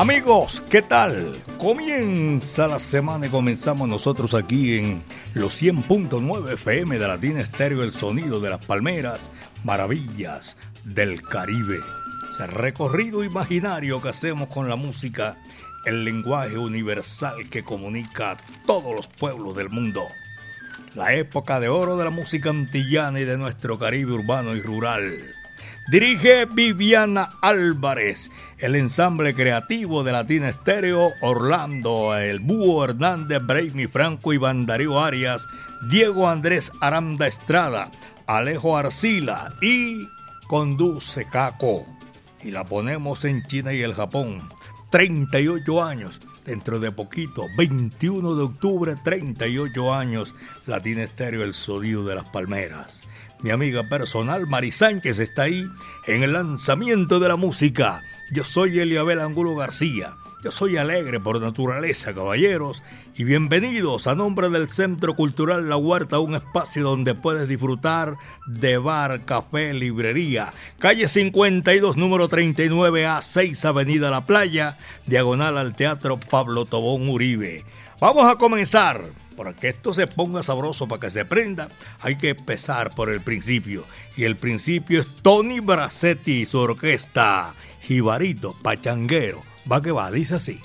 Amigos, ¿qué tal? Comienza la semana y comenzamos nosotros aquí en los 100.9 FM de Latina Estéreo, el sonido de las palmeras, maravillas del Caribe. Ese recorrido imaginario que hacemos con la música, el lenguaje universal que comunica a todos los pueblos del mundo. La época de oro de la música antillana y de nuestro Caribe urbano y rural Dirige Viviana Álvarez, el ensamble creativo de Latina Estéreo, Orlando, el Búho Hernández, Brainy Franco y Darío Arias, Diego Andrés Aranda Estrada, Alejo Arcila y conduce Caco. Y la ponemos en China y el Japón. 38 años, dentro de poquito, 21 de octubre, 38 años, Latina Estéreo, el sonido de las palmeras. Mi amiga personal Mari Sánchez está ahí en el lanzamiento de la música. Yo soy Eliabel Angulo García. Yo soy alegre por naturaleza, caballeros, y bienvenidos a nombre del Centro Cultural La Huerta, un espacio donde puedes disfrutar de bar, café, librería. Calle 52, número 39A, 6 Avenida La Playa, diagonal al Teatro Pablo Tobón Uribe. Vamos a comenzar. Para que esto se ponga sabroso, para que se prenda, hay que empezar por el principio. Y el principio es Tony Bracetti y su orquesta, Jibarito, Pachanguero. Va que va, dice así.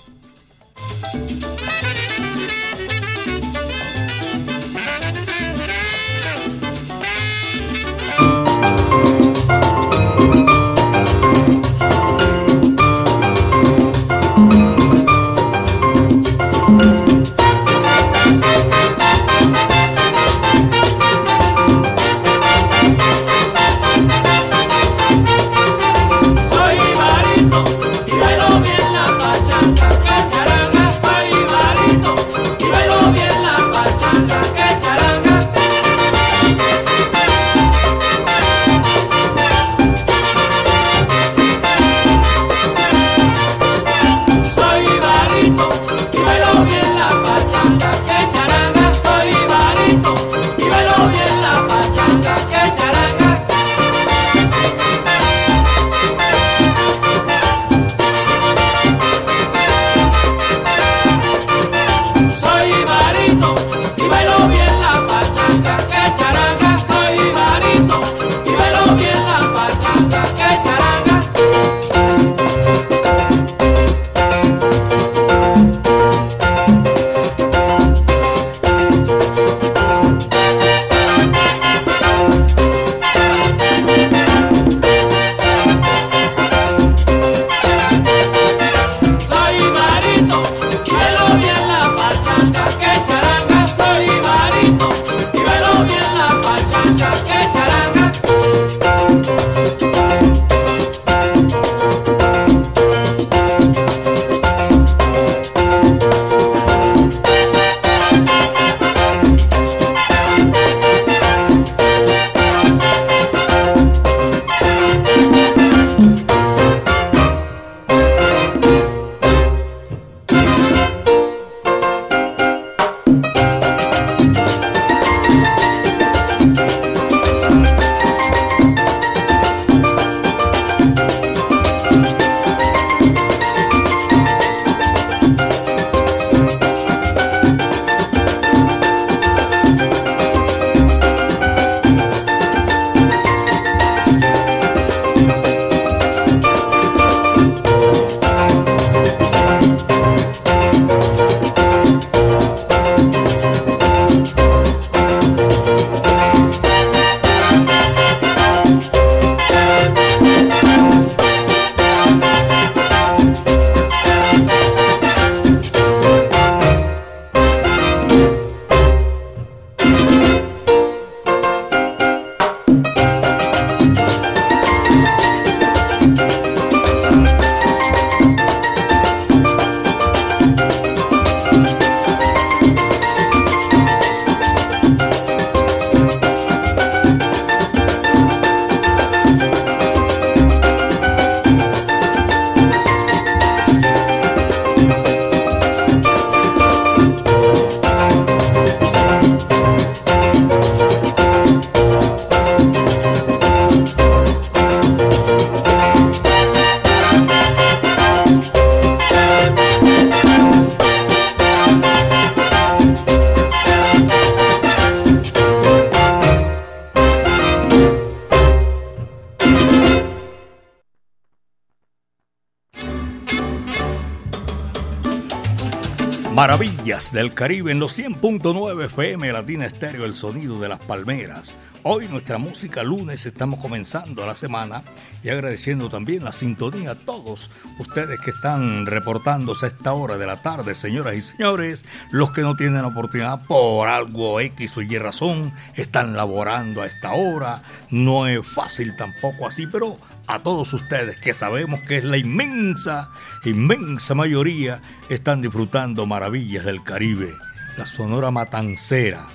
Del Caribe en los 100.9 FM Latina Estéreo, el sonido de las palmeras. Hoy nuestra música lunes estamos comenzando la semana y agradeciendo también la sintonía a todos ustedes que están reportándose a esta hora de la tarde, señoras y señores, los que no tienen la oportunidad por algo X o Y razón, están laborando a esta hora, no es fácil tampoco así, pero a todos ustedes que sabemos que es la inmensa, inmensa mayoría, están disfrutando maravillas del Caribe. La Sonora Matancera,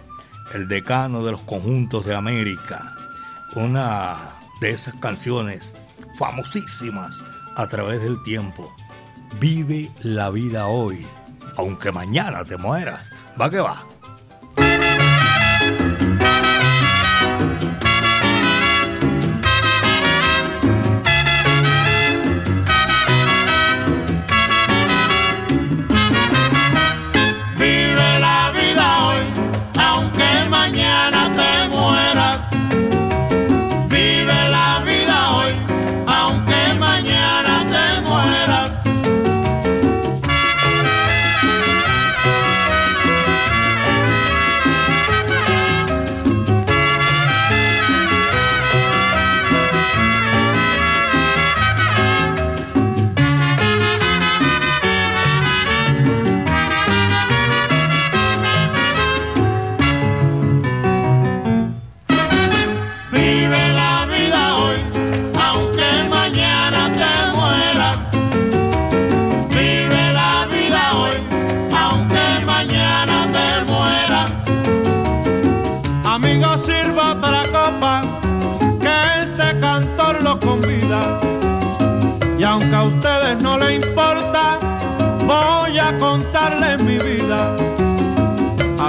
el decano de los conjuntos de América, una de esas canciones famosísimas a través del tiempo. Vive la vida hoy, aunque mañana te mueras. Va que va.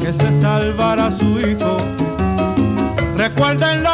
que se salvara su hijo. Recuerden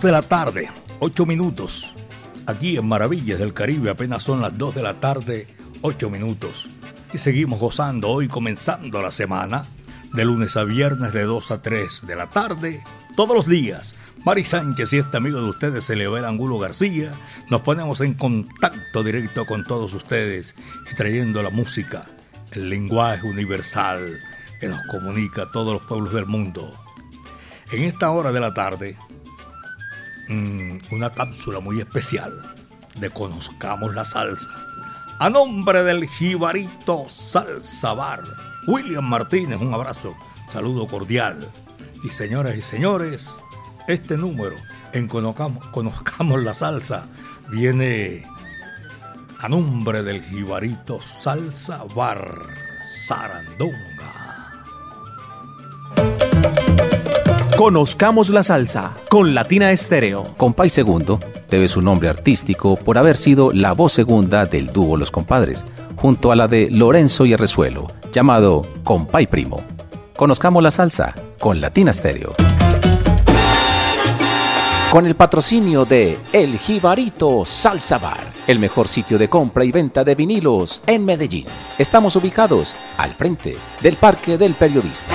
tarde, 8 minutos. Aquí en Maravillas del Caribe apenas son las 2 de la tarde, 8 minutos. Y seguimos gozando hoy comenzando la semana, de lunes a viernes de 2 a 3 de la tarde, todos los días. Mari Sánchez y este amigo de ustedes, Elever Angulo García, nos ponemos en contacto directo con todos ustedes y trayendo la música, el lenguaje universal que nos comunica a todos los pueblos del mundo. En esta hora de la tarde Mm, una cápsula muy especial de Conozcamos la Salsa. A nombre del Jibarito Salsa Bar, William Martínez, un abrazo, saludo cordial. Y señoras y señores, este número en Conozcamos, Conozcamos la Salsa viene a nombre del Jibarito Salsa Bar Sarandonga. Conozcamos la salsa con Latina Estéreo. Compay Segundo debe su nombre artístico por haber sido la voz segunda del dúo Los Compadres, junto a la de Lorenzo y Arrezuelo, llamado Compay Primo. Conozcamos la salsa con Latina Estéreo. con el patrocinio de El Jibarito Salsa Bar, el mejor sitio de compra y venta de vinilos en Medellín. Estamos ubicados al frente del Parque del Periodista.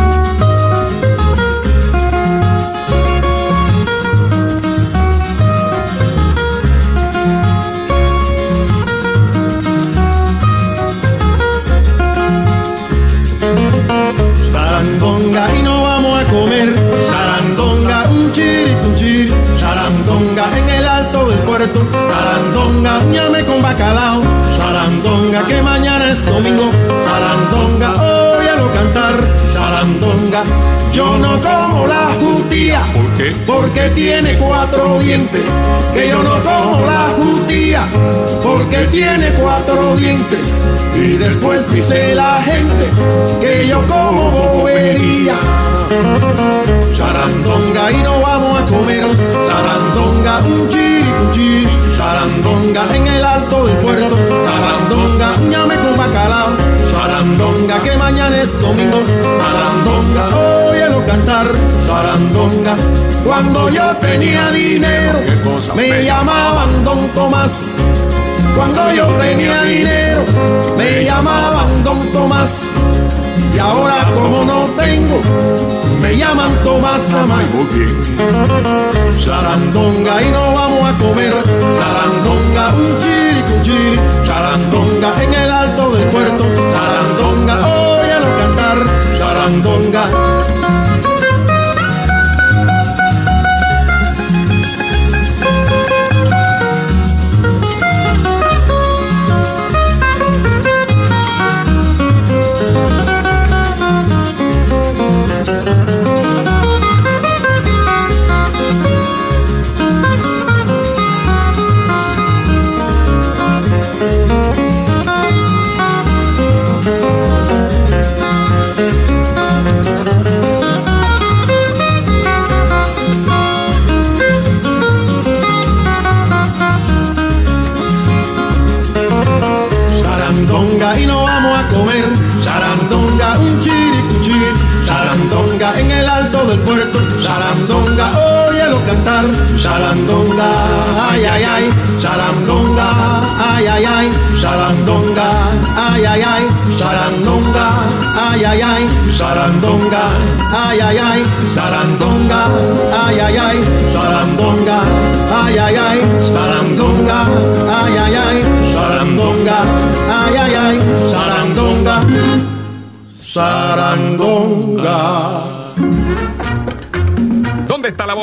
Sarandonga y no vamos a comer. Sarandonga, un chiri, un chiri. Sarandonga en el alto del puerto. Sarandonga, ñame con bacalao. Sarandonga que mañana es domingo. Sarandonga, cantar charandonga. Yo no como la judía. ¿Por qué? Porque tiene cuatro dientes. Que yo no como la judía. Porque tiene cuatro dientes. Y después dice la gente que yo como bobería. Charandonga y no vamos a comer. Charandonga, un chiri, un chiri. Charandonga en el alto del puerto. Charandonga, ñame con bacalao Sarandonga, que mañana es domingo. Sarandonga, óyelo cantar. Sarandonga, cuando yo tenía dinero, me llamaban Don Tomás. Cuando yo tenía dinero, me llamaban Don Tomás. Ahora como no tengo, me llaman Tomás Tamay. Sarandonga y no vamos a comer. Sarandonga, un chiri, un chiri. Sarandonga en el alto del puerto. Sarandonga, óyalo cantar.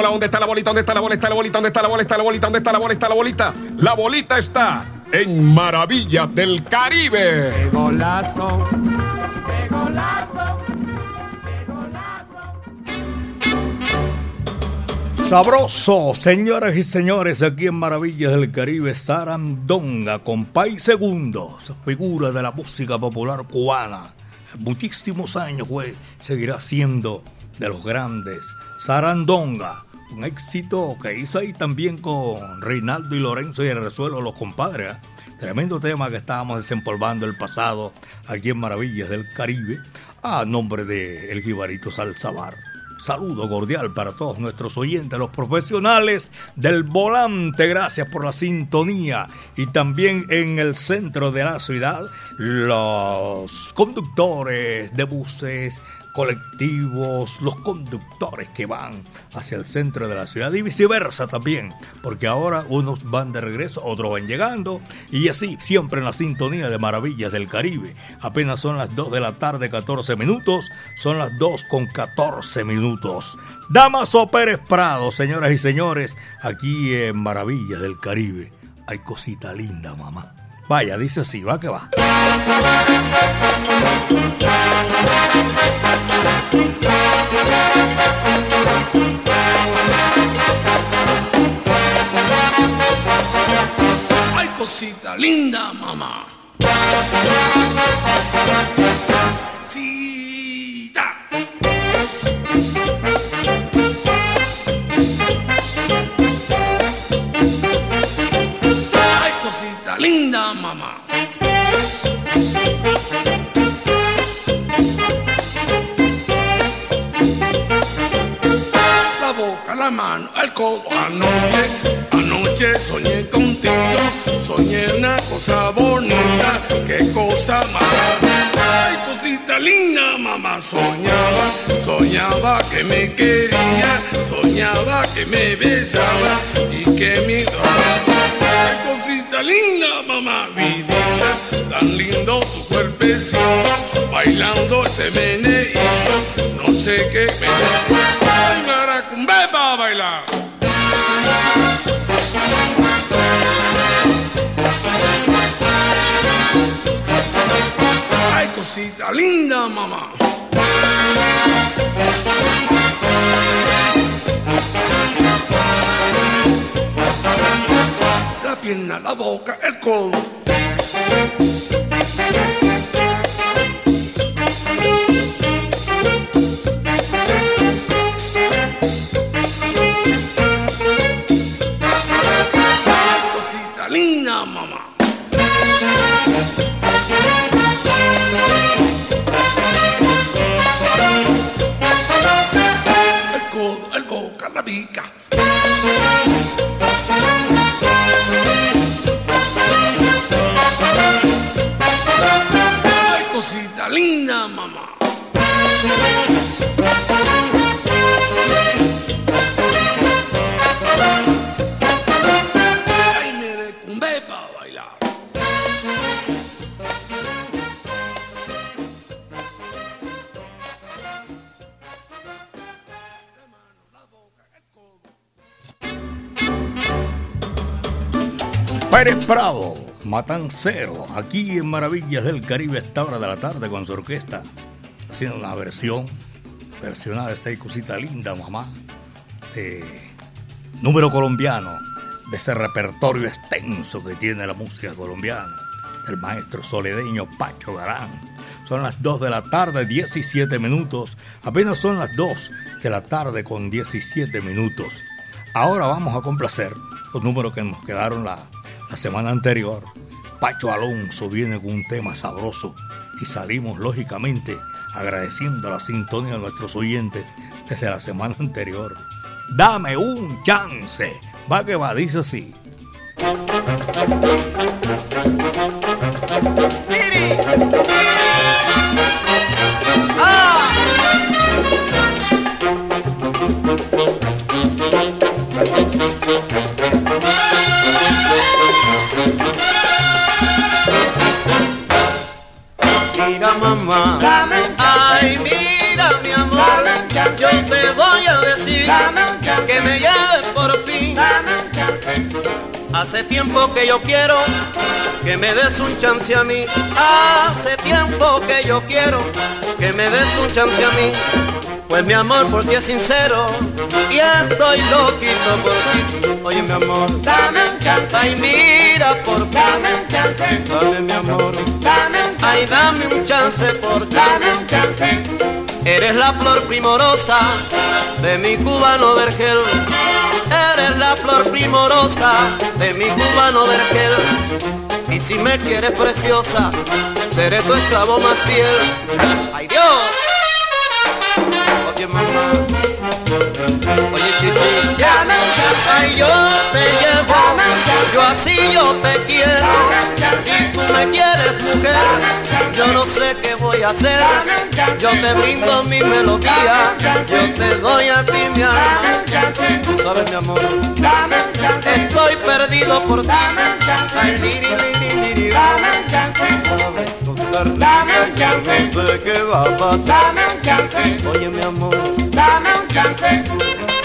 Sarandonga. ¿Dónde está la bolita? ¿Dónde está la bolita? ¿Dónde está la bolita? ¿Dónde está la bolita? ¿Dónde está la bolita? ¿Dónde está la bolita? La bolita está en Maravillas del Caribe. ¡Qué golazo! ¡Qué golazo! Sabroso, señoras y señores, aquí en Maravillas del Caribe, Sarandonga, con Pai Segundo, figura de la música popular cubana. Muchísimos años, fue, seguirá siendo de los grandes. Sarandonga, un éxito que hizo ahí también con Reinaldo y Lorenzo y el resuelo los compadres. ¿eh? Tremendo tema que estábamos desempolvando el pasado aquí en Maravillas del Caribe a nombre de El Jibarito Salzabar. Saludo cordial para todos nuestros oyentes, los profesionales del volante. Gracias por la sintonía. Y también en el centro de la ciudad, los conductores de buses, colectivos, los conductores que van hacia el centro de la ciudad y viceversa también, porque ahora unos van de regreso, otros van llegando y así, siempre en la sintonía de Maravillas del Caribe. Apenas son las 2 de la tarde, 14 minutos, son las 2 con 14 minutos. Damaso Pérez Prado, señoras y señores, aquí en Maravillas del Caribe. Hay cosita linda, mamá. Vaya, dice así, va que va. Ay, cosita linda, mamá. Codo. Anoche, anoche soñé contigo, soñé una cosa bonita, qué cosa más. Ay, cosita linda, mamá, soñaba, soñaba que me quería, soñaba que me besaba y que me Ay, cosita linda, mamá, vida, tan lindo tu cuerpecito, bailando ese meneíto, sé qué me... Ay, maracumbe para bailar. cosita linda, mamá. La pierna, la boca, el codo. Prado, Matancero, aquí en Maravillas del Caribe esta hora de la tarde con su orquesta, haciendo una versión, versionada esta cosita linda, mamá, de número colombiano, de ese repertorio extenso que tiene la música colombiana, del maestro soledeño Pacho Garán. Son las 2 de la tarde, 17 minutos, apenas son las 2 de la tarde con 17 minutos. Ahora vamos a complacer los números que nos quedaron la semana anterior, Pacho Alonso viene con un tema sabroso y salimos lógicamente agradeciendo la sintonía de nuestros oyentes desde la semana anterior. Dame un chance. Va que va, dice así. Mira Hace tiempo que yo quiero que me des un chance a mí. Hace tiempo que yo quiero que me des un chance a mí. Pues mi amor por ti es sincero y estoy loquito por ti. Oye mi amor, dame un chance. Ay mira por ti. Dame un chance. Dame mi amor. Dame un chance. Ay dame un chance por ti. Dame un chance. Eres la flor primorosa de mi cubano vergel. Eres la flor primorosa de mi cubano vergel. Y si me quieres preciosa, seré tu esclavo más fiel. ¡Ay Dios! Oye mamá, oye chico, ay yo te llevo, yo así yo te quiero. Si tú me quieres mujer, yo no sé qué voy a hacer. Yo te brindo mi melodía, yo te doy a ti mi alma. Tú sabes mi amor, estoy perdido por ti. Ay, liri, liri, liri, dame un chance. Dame un chance. No sé qué va a pasar. Dame un chance. Oye mi amor, dame un chance.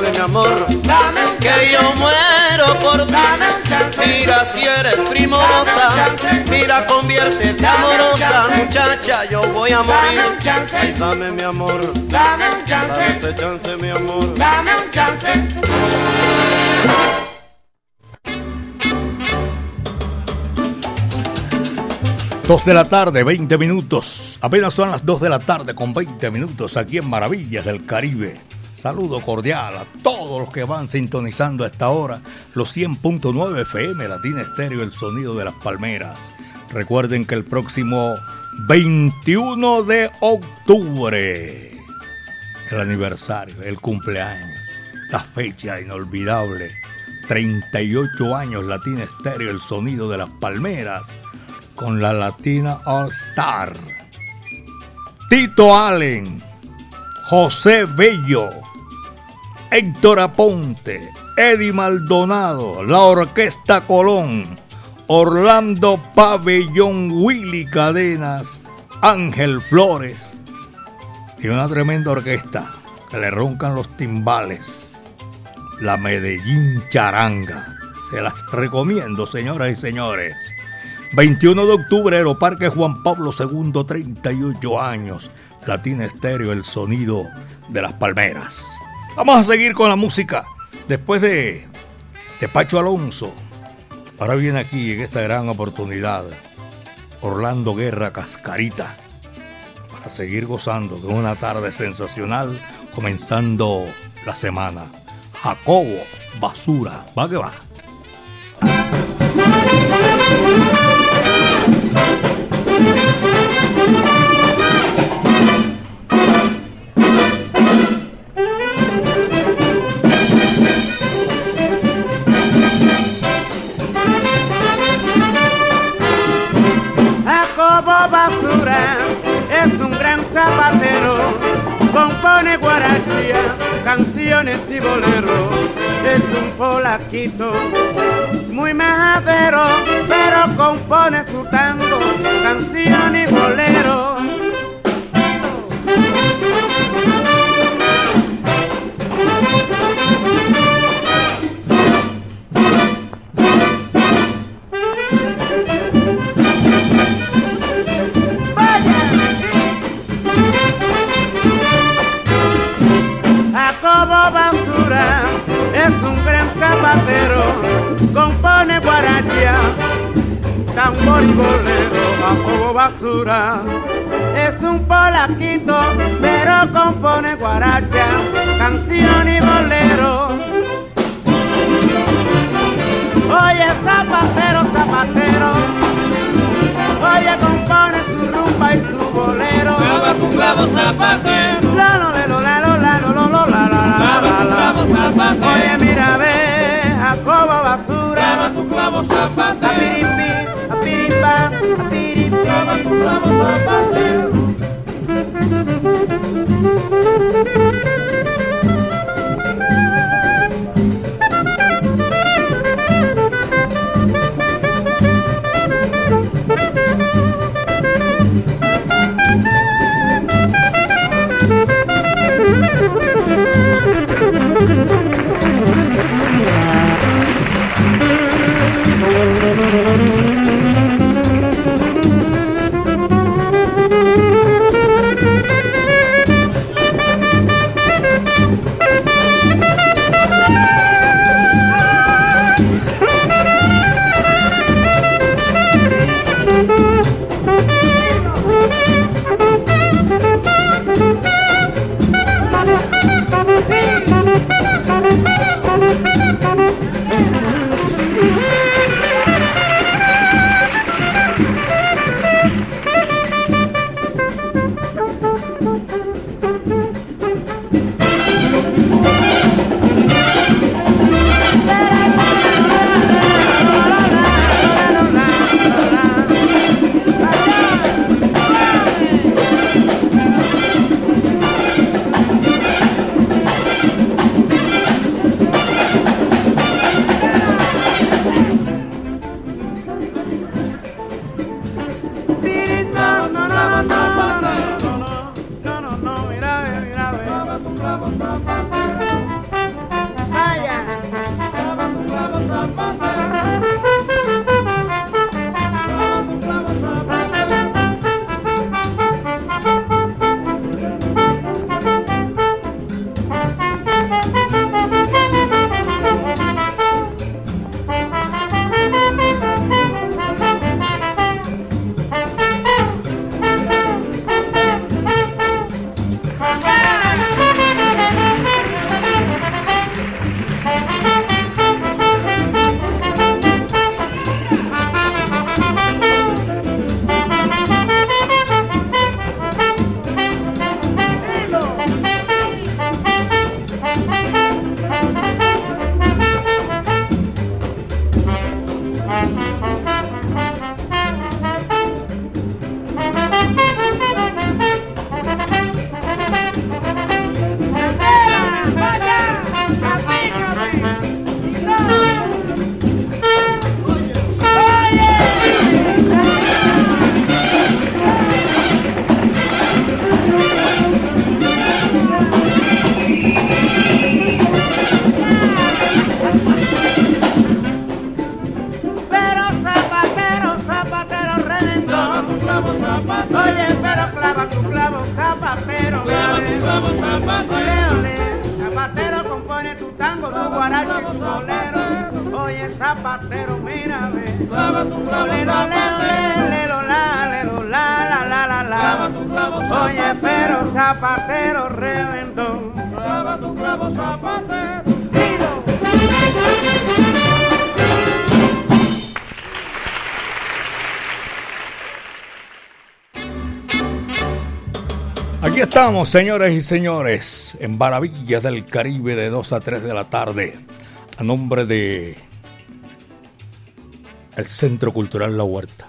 Tú sabes, mi amor, que yo muero por ti. Mira si eres primorosa, mira conviértete amorosa, muchacha, yo voy a morir. Ay, dame mi amor, dame un chance, dame ese chance, mi amor. Dame un chance. Dos de la tarde, 20 minutos. Apenas son las 2 de la tarde con 20 minutos aquí en Maravillas del Caribe. Saludo cordial a todos los que van sintonizando a esta hora los 100.9 FM Latina Estéreo, el sonido de las palmeras. Recuerden que el próximo 21 de octubre, el aniversario, el cumpleaños, la fecha inolvidable, 38 años Latina Estéreo, el sonido de las palmeras con la Latina All Star. Tito Allen, José Bello, Héctor Aponte, Eddie Maldonado, la Orquesta Colón, Orlando Pabellón, Willy Cadenas, Ángel Flores y una tremenda orquesta que le roncan los timbales, la Medellín Charanga. Se las recomiendo, señoras y señores. 21 de octubre, Aeroparque Juan Pablo II, 38 años. Latina Estéreo, el sonido de las palmeras. Vamos a seguir con la música. Después de, de Pacho Alonso, ahora viene aquí en esta gran oportunidad Orlando Guerra Cascarita para seguir gozando de una tarde sensacional comenzando la semana. Jacobo Basura, va que va. Polaquito Jacobo zapatero. Señores y señores, en Maravillas del Caribe de 2 a 3 de la tarde, a nombre de el Centro Cultural La Huerta.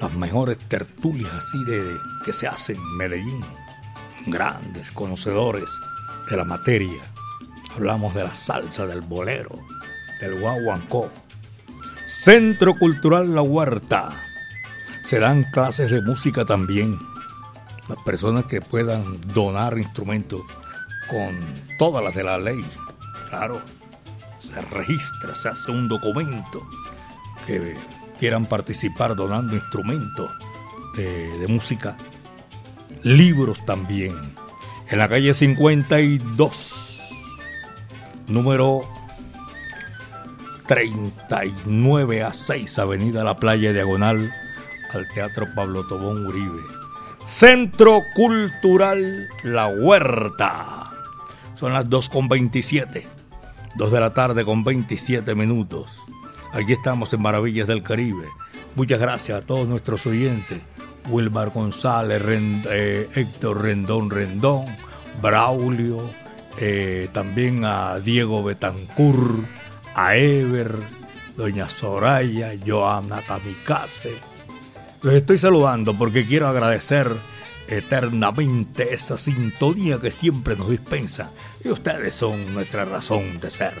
Las mejores tertulias así de que se hacen en Medellín. Grandes conocedores de la materia. Hablamos de la salsa, del bolero, del guaguancó. Centro Cultural La Huerta. Se dan clases de música también las personas que puedan donar instrumentos con todas las de la ley. Claro, se registra, se hace un documento que quieran participar donando instrumentos de, música, libros también. En la calle 52, número 39 a 6, Avenida La Playa Diagonal, al Teatro Pablo Tobón Uribe. Centro Cultural La Huerta. Son las 2 con 27. 2 de la tarde con 27 minutos. Aquí estamos en Maravillas del Caribe. Muchas gracias a todos nuestros oyentes. Wilmar González, eh, Héctor Rendón Rendón, Braulio, eh, también a Diego Betancur, a Ever, Doña Soraya, Joana Kamikaze. Los estoy saludando porque quiero agradecer eternamente esa sintonía que siempre nos dispensa. Y ustedes son nuestra razón de ser,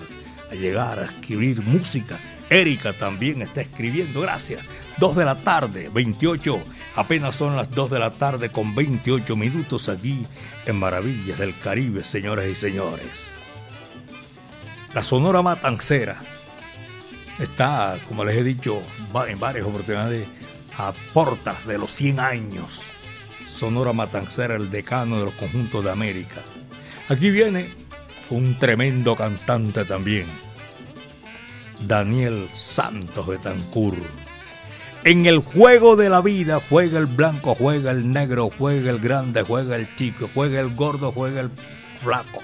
a llegar a escribir música. Erika también está escribiendo, gracias. 2 de la tarde, 28, apenas son las 2 de la tarde con 28 minutos aquí en Maravillas del Caribe, señoras y señores. La Sonora Matancera está, como les he dicho en varias oportunidades, a portas de los 100 años. Sonora Matancera, el decano de los conjuntos de América. Aquí viene un tremendo cantante también, Daniel Santos Betancur. En el juego de la vida juega el blanco, juega el negro, juega el grande, juega el chico, juega el gordo, juega el flaco.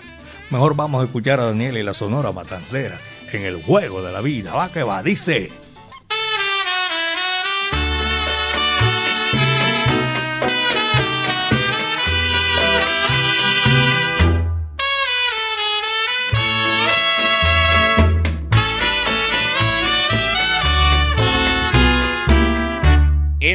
Mejor vamos a escuchar a Daniel y la Sonora Matancera en el juego de la vida. Va que va, dice.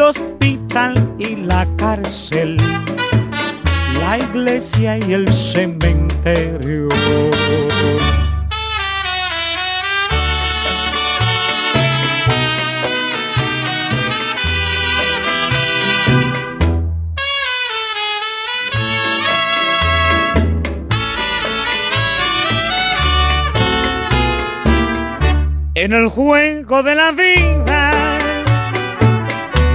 el hospital y la cárcel, la iglesia y el cementerio. En el juego de la vida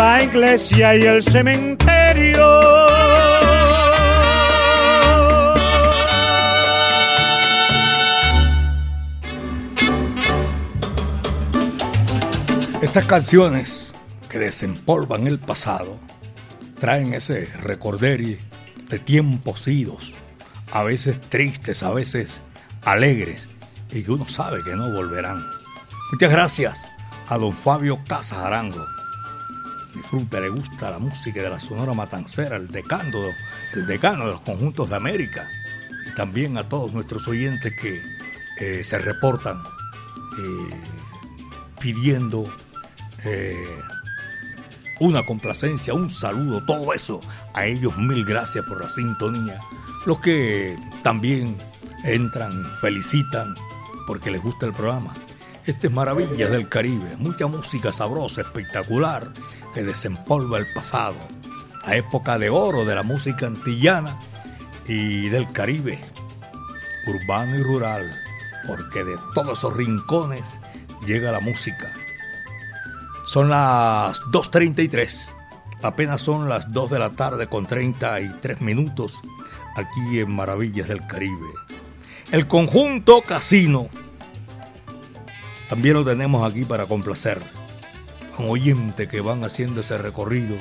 la iglesia y el cementerio. Estas canciones que desempolvan el pasado traen ese recorderi de tiempos idos, a veces tristes, a veces alegres, y que uno sabe que no volverán. Muchas gracias a don Fabio Casas Arango. Disfruta, le gusta la música de la Sonora Matancera, el decano, el decano de los conjuntos de América, y también a todos nuestros oyentes que eh, se reportan eh, pidiendo eh, una complacencia, un saludo, todo eso. A ellos mil gracias por la sintonía. Los que también entran, felicitan porque les gusta el programa. Este es Maravillas del Caribe, mucha música sabrosa, espectacular, que desempolva el pasado, la época de oro de la música antillana y del Caribe, urbano y rural, porque de todos esos rincones llega la música. Son las 2.33. Apenas son las 2 de la tarde con 33 minutos aquí en Maravillas del Caribe. El conjunto Casino. También lo tenemos aquí para complacer a un oyente que van haciendo ese recorrido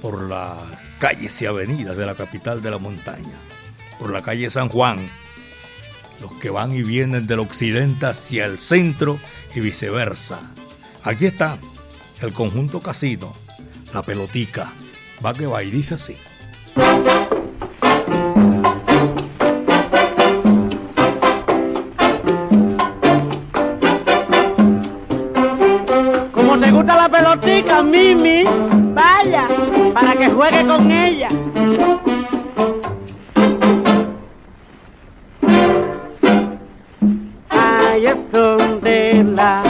por las calles y avenidas de la capital de la montaña, por la calle San Juan, los que van y vienen del occidente hacia el centro y viceversa. Aquí está el conjunto casino, la pelotica, va que va y dice así. Mimi, vaya, para que juegue con ella. Ay, son de la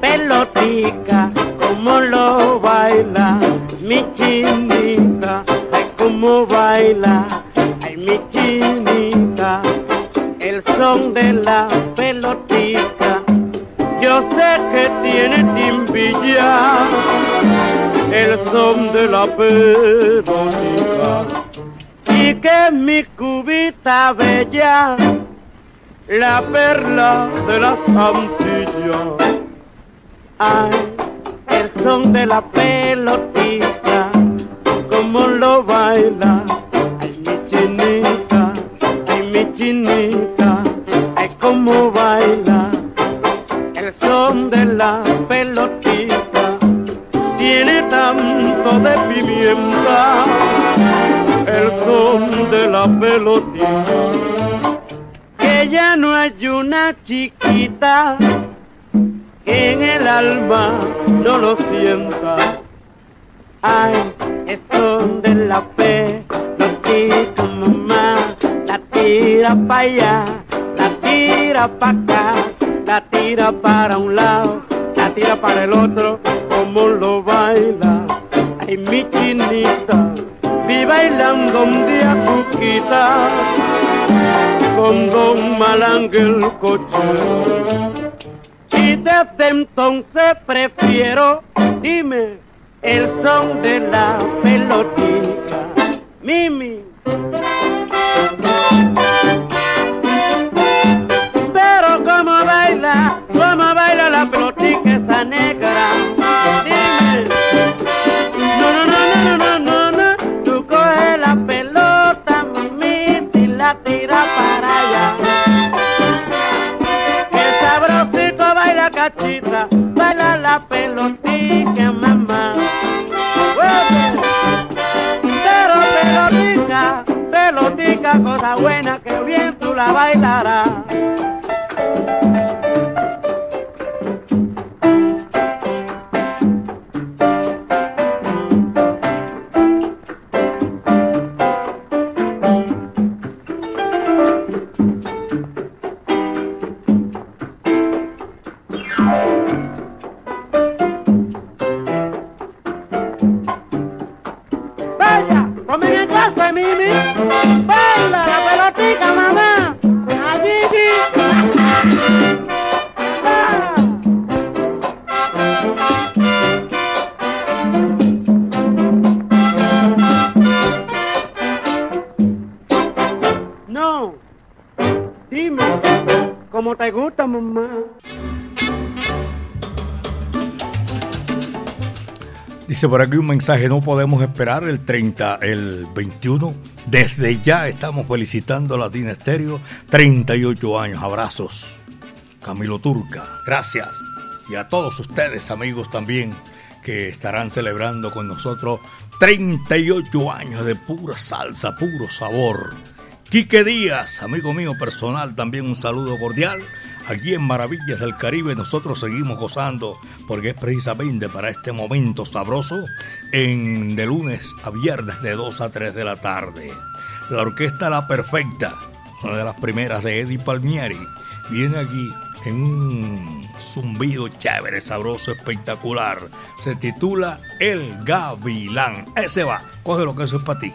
pelotica, como lo baila mi chinita, ay, como baila, ay, mi chinita, el son de la pelotica. Yo sé que tiene timbilla el son de la pelotica y que mi cubita bella la perla de las Antillas. Ay, el son de la pelotita, como lo baila, ay mi chinita, ay mi chinita, ay como baila, el son de la pelotita, tiene tanto de pimienta, el son de la pelotita, que ya no hay una chiquita que en el alma no lo sienta. Ay, es son de la pelotita, mamá, la tira para allá, tira para acá, la tira para un lado, la tira para el otro, como lo baila. Ay, mi chinita, vi bailando un día cuquita con don Malangue el cochero. Y desde entonces prefiero, dime, el son de la pelotita. Mimi. Como baila la pelotita esa negra. Dime. No, no, no, no, no, no, no. Tú coges la pelota, mami, y la tira para allá. El sabrosito baila cachita, baila la pelotita, mamá. Pero pelotica, pelotica, cosa buena que bien tú la bailarás. Por aquí un mensaje, no podemos esperar el 30, el 21. Desde ya estamos felicitando a Latina Estéreo, 38 años, abrazos. Camilo Turca, gracias. Y a todos ustedes, amigos, también, que estarán celebrando con nosotros 38 años de pura salsa, puro sabor. Quique Díaz, amigo mío personal, también un saludo cordial. Aquí en Maravillas del Caribe nosotros seguimos gozando porque es precisamente para este momento sabroso en de lunes a viernes de 2 a 3 de la tarde. La orquesta La Perfecta, una de las primeras de Eddie Palmieri, viene aquí en un zumbido chévere, sabroso, espectacular. Se titula El Gavilán. Ese va, coge lo que eso es para ti.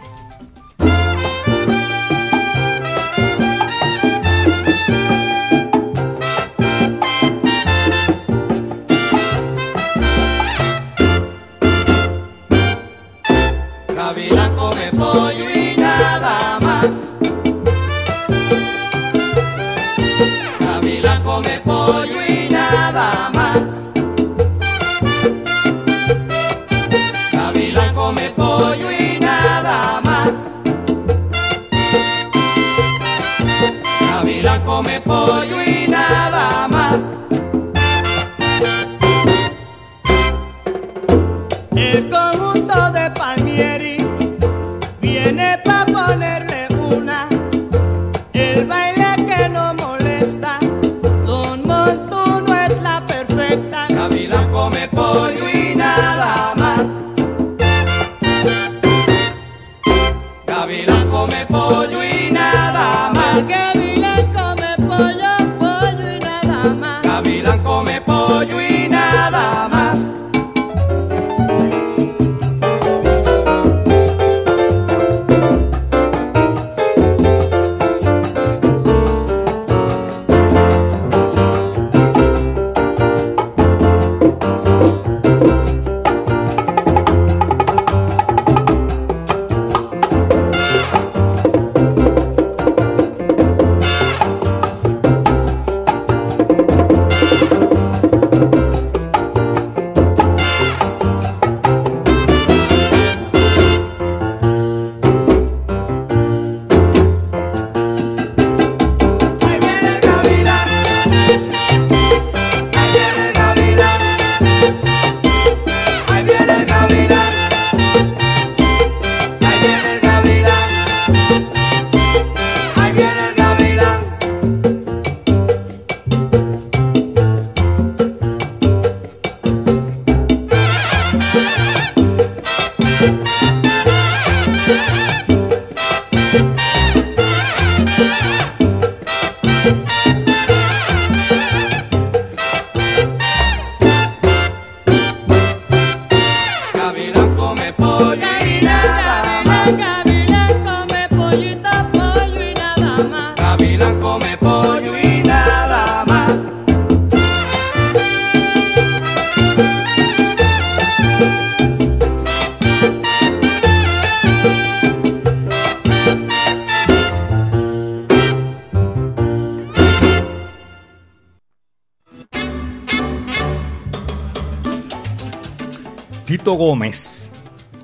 Gómez,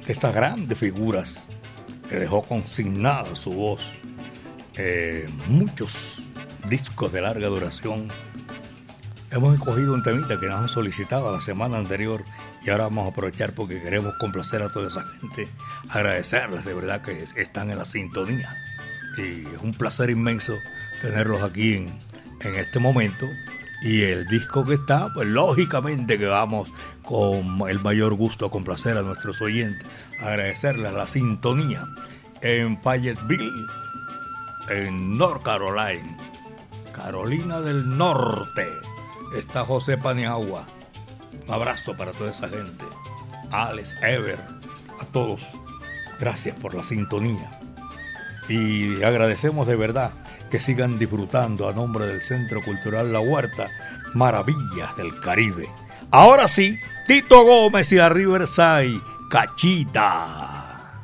esas grandes figuras que dejó consignada su voz, eh, muchos discos de larga duración. Hemos escogido un temita que nos han solicitado la semana anterior y ahora vamos a aprovechar porque queremos complacer a toda esa gente, agradecerles de verdad que están en la sintonía. y es un placer inmenso tenerlos aquí en, en este momento. Y el disco que está, pues lógicamente que vamos con el mayor gusto complacer a nuestros oyentes, agradecerles la sintonía en Fayetteville, en North Carolina, Carolina del Norte. Está José Paniagua. Un abrazo para toda esa gente. Alex, Ever, a todos. Gracias por la sintonía. Y agradecemos de verdad que sigan disfrutando a nombre del Centro Cultural La Huerta Maravillas del Caribe. Ahora sí, Tito Gómez y la Riverside, Cachita.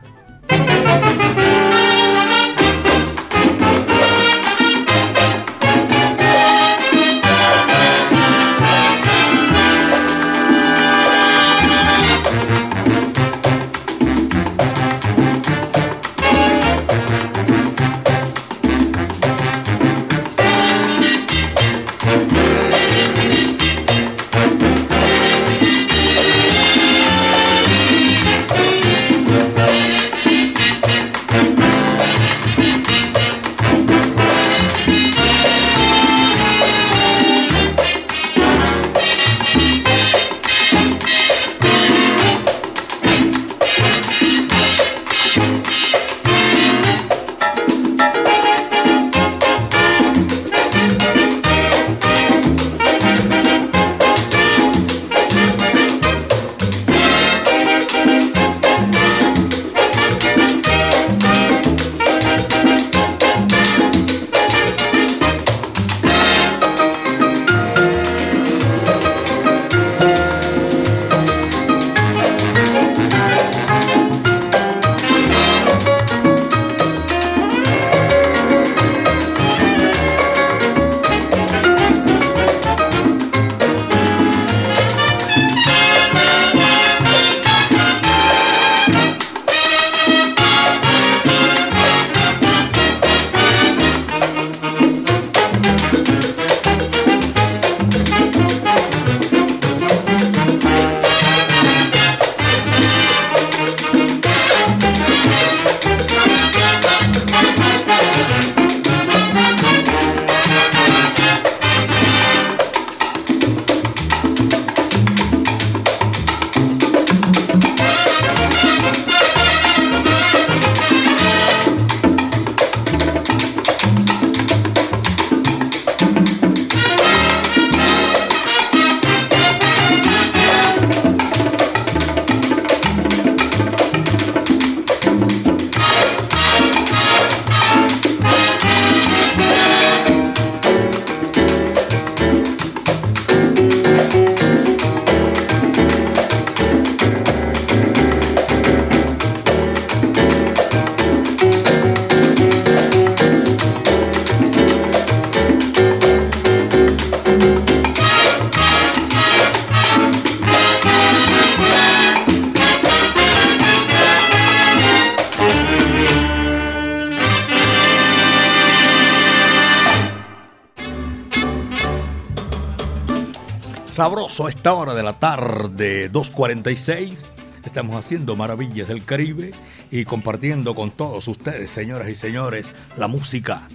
Sabroso a esta hora de la tarde, 2.46. Estamos haciendo maravillas del Caribe y compartiendo con todos ustedes, señoras y señores, la música.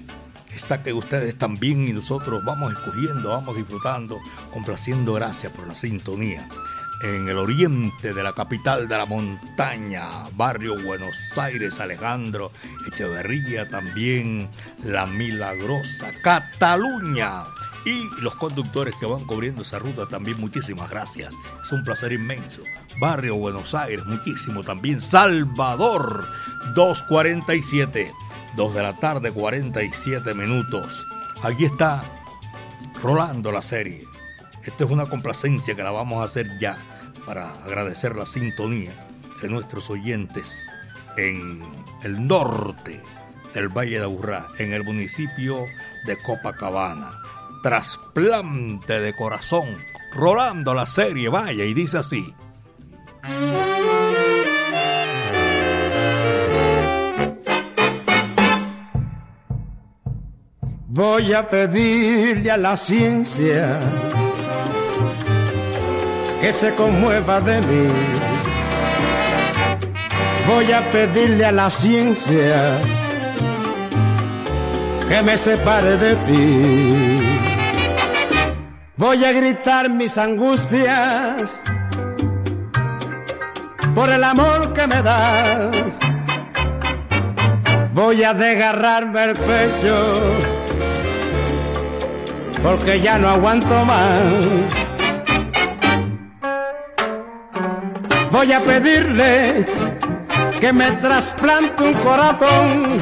Está que ustedes también y nosotros vamos escogiendo, vamos disfrutando, complaciendo. Gracias por la sintonía. En el oriente de la capital de la montaña, barrio Buenos Aires, Alejandro Echeverría, también La Milagrosa, Cataluña y los conductores que van cubriendo esa ruta también muchísimas gracias. Es un placer inmenso. Barrio Buenos Aires, muchísimo también. Salvador, 2.47, 2 de la tarde, 47 minutos. Aquí está rolando la serie. Esta es una complacencia que la vamos a hacer ya para agradecer la sintonía de nuestros oyentes en el norte del Valle de Aburrá, en el municipio de Copacabana trasplante de corazón, rolando la serie, vaya, y dice así. Voy a pedirle a la ciencia que se conmueva de mí. Voy a pedirle a la ciencia que me separe de ti. Voy a gritar mis angustias por el amor que me das. Voy a desgarrarme el pecho porque ya no aguanto más. Voy a pedirle que me trasplante un corazón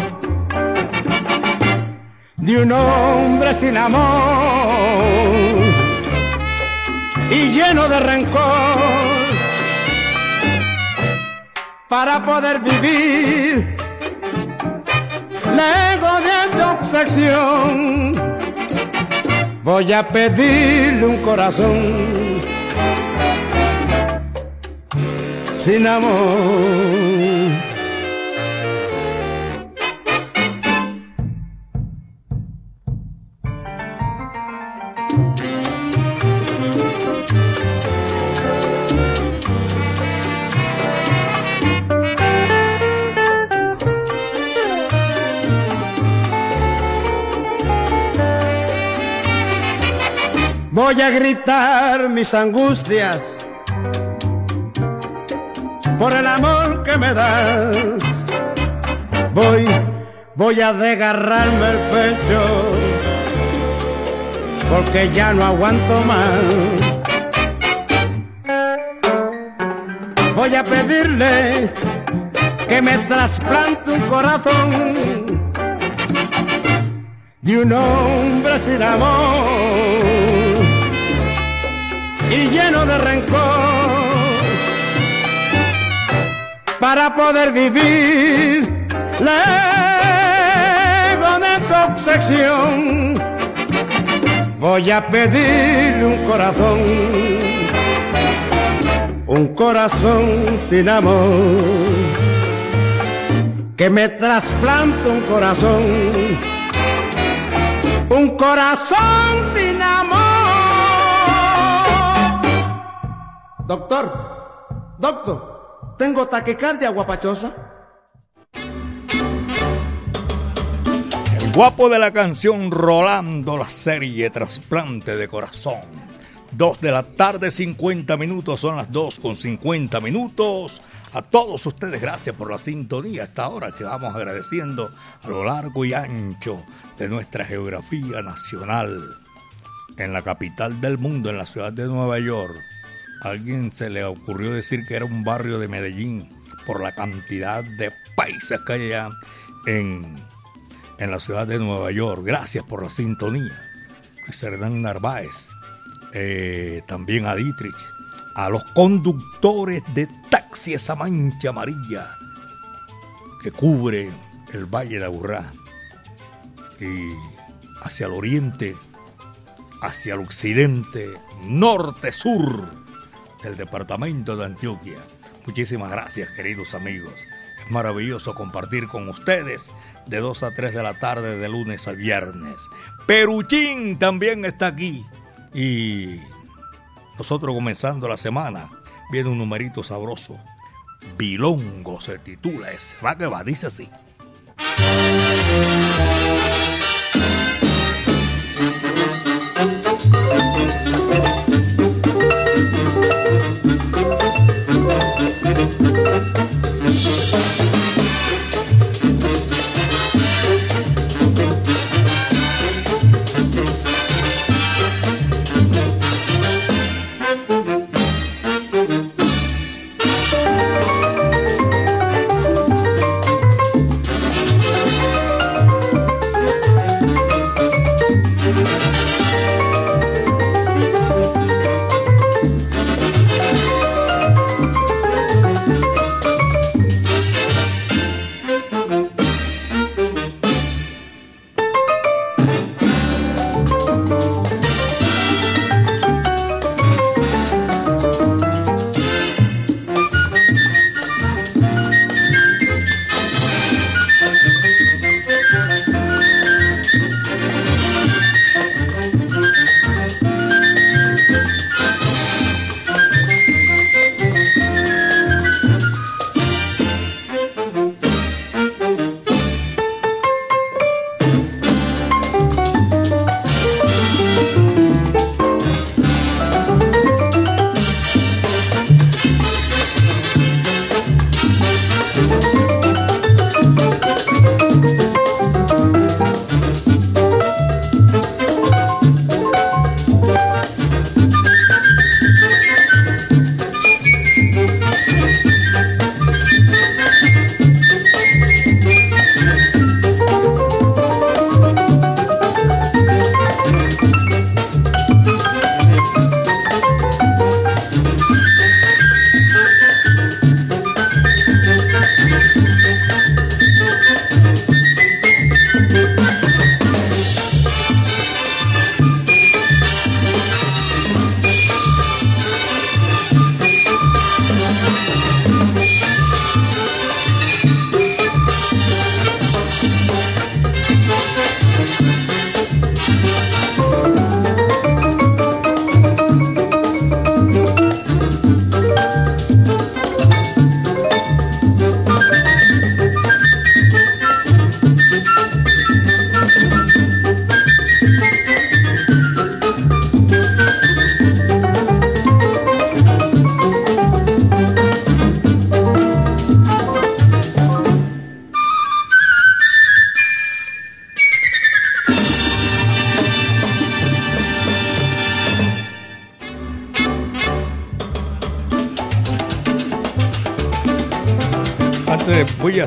de un hombre sin amor y lleno de rencor para poder vivir lejos de obsesión. Voy a pedirle un corazón sin amor. Voy a gritar mis angustias por el amor que me das. Voy, voy a desgarrarme el pecho porque ya no aguanto más. Voy a pedirle que me trasplante un corazón de un hombre sin amor y lleno de rencor para poder vivir lejos de tu obsesión. Voy a pedir un corazón, un corazón sin amor, que me trasplante un corazón, un corazón sin amor. Doctor, doctor, tengo taquicardia guapachosa. El guapo de la canción Rolando la serie Trasplante de Corazón. Dos de la tarde, 50 minutos, son las dos con 50 minutos. A todos ustedes, gracias por la sintonía hasta ahora que vamos agradeciendo a lo largo y ancho de nuestra geografía nacional. En la capital del mundo, en la ciudad de Nueva York, alguien se le ocurrió decir que era un barrio de Medellín por la cantidad de países que hay allá en, en la ciudad de Nueva York. Gracias por la sintonía. Luis Narváez, eh, también a Dietrich, a los conductores de taxi esa mancha amarilla que cubre el Valle de Aburrá y hacia el oriente, hacia el occidente, norte, sur del departamento de Antioquia. Muchísimas gracias, queridos amigos. Es maravilloso compartir con ustedes de 2 a 3 de la tarde de lunes a viernes. Peruchín también está aquí. Y nosotros comenzando la semana, viene un numerito sabroso. Bilongo se titula ese. Va que va, dice así.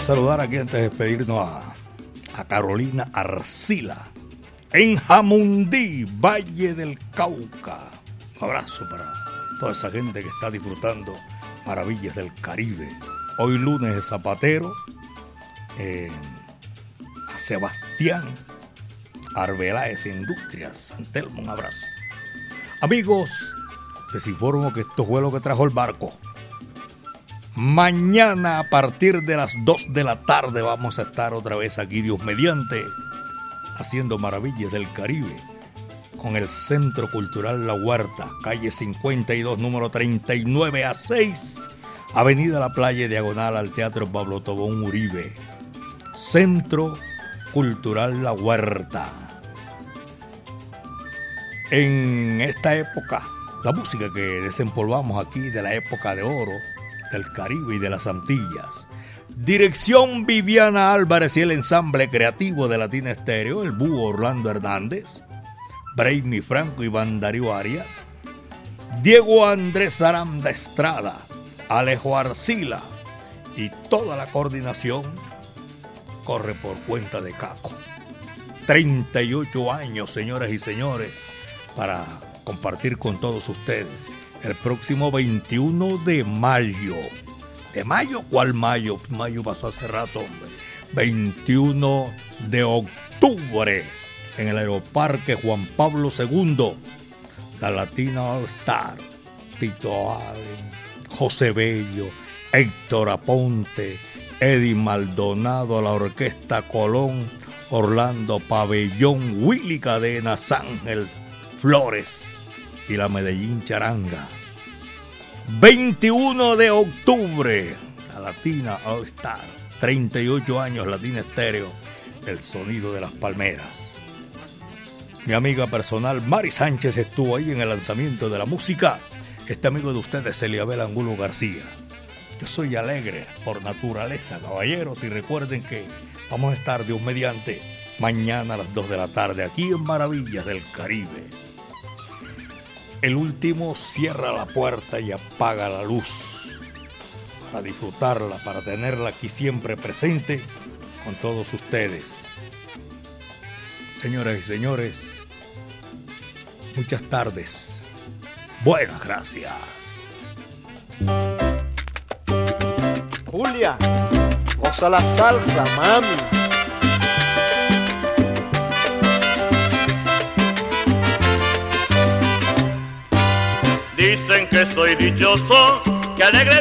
Saludar aquí antes de despedirnos a, a Carolina Arcila en Jamundí, Valle del Cauca. Un abrazo para toda esa gente que está disfrutando maravillas del Caribe. Hoy lunes de Zapatero, a Sebastián Arbeláez Industrias, San Telmo, un abrazo. Amigos, les informo que esto fue lo que trajo el barco. Mañana a partir de las 2 de la tarde vamos a estar otra vez aquí, Dios mediante, haciendo maravillas del Caribe con el Centro Cultural La Huerta, calle 52, número 39 a 6, Avenida La Playa, diagonal al Teatro Pablo Tobón Uribe. Centro Cultural La Huerta. En esta época, la música que desempolvamos aquí de la época de oro, del Caribe y de las Antillas. Dirección Viviana Álvarez y el ensamble creativo de Latina Estéreo, el búho Orlando Hernández, Brainy Franco y Darío Arias, Diego Andrés Aranda Estrada, Alejo Arcila y toda la coordinación corre por cuenta de Caco. 38 años, señoras y señores, para compartir con todos ustedes el próximo 21 de mayo. ¿De mayo? ¿Cuál mayo? Mayo pasó hace rato, hombre. 21 de octubre en el Aeroparque Juan Pablo II. La Latina All Star. Tito Allen, José Bello, Héctor Aponte, Eddie Maldonado, la Orquesta Colón, Orlando Pabellón, Willy Cadena, Ángel Flores y la Medellín Charanga. 21 de octubre, la Latina All Star. 38 años Latina Estéreo, el sonido de las palmeras. Mi amiga personal Mari Sánchez estuvo ahí en el lanzamiento de la música. Este amigo de ustedes, Eliabel Angulo García. Yo soy alegre por naturaleza, caballeros, y recuerden que vamos a estar de un mediante mañana a las 2 de la tarde aquí en Maravillas del Caribe. El último cierra la puerta y apaga la luz para disfrutarla, para tenerla aquí siempre presente con todos ustedes. Señoras y señores, muchas tardes. Buenas gracias. Julia, goza la salsa, mami. Dicen que soy dichoso, que alegre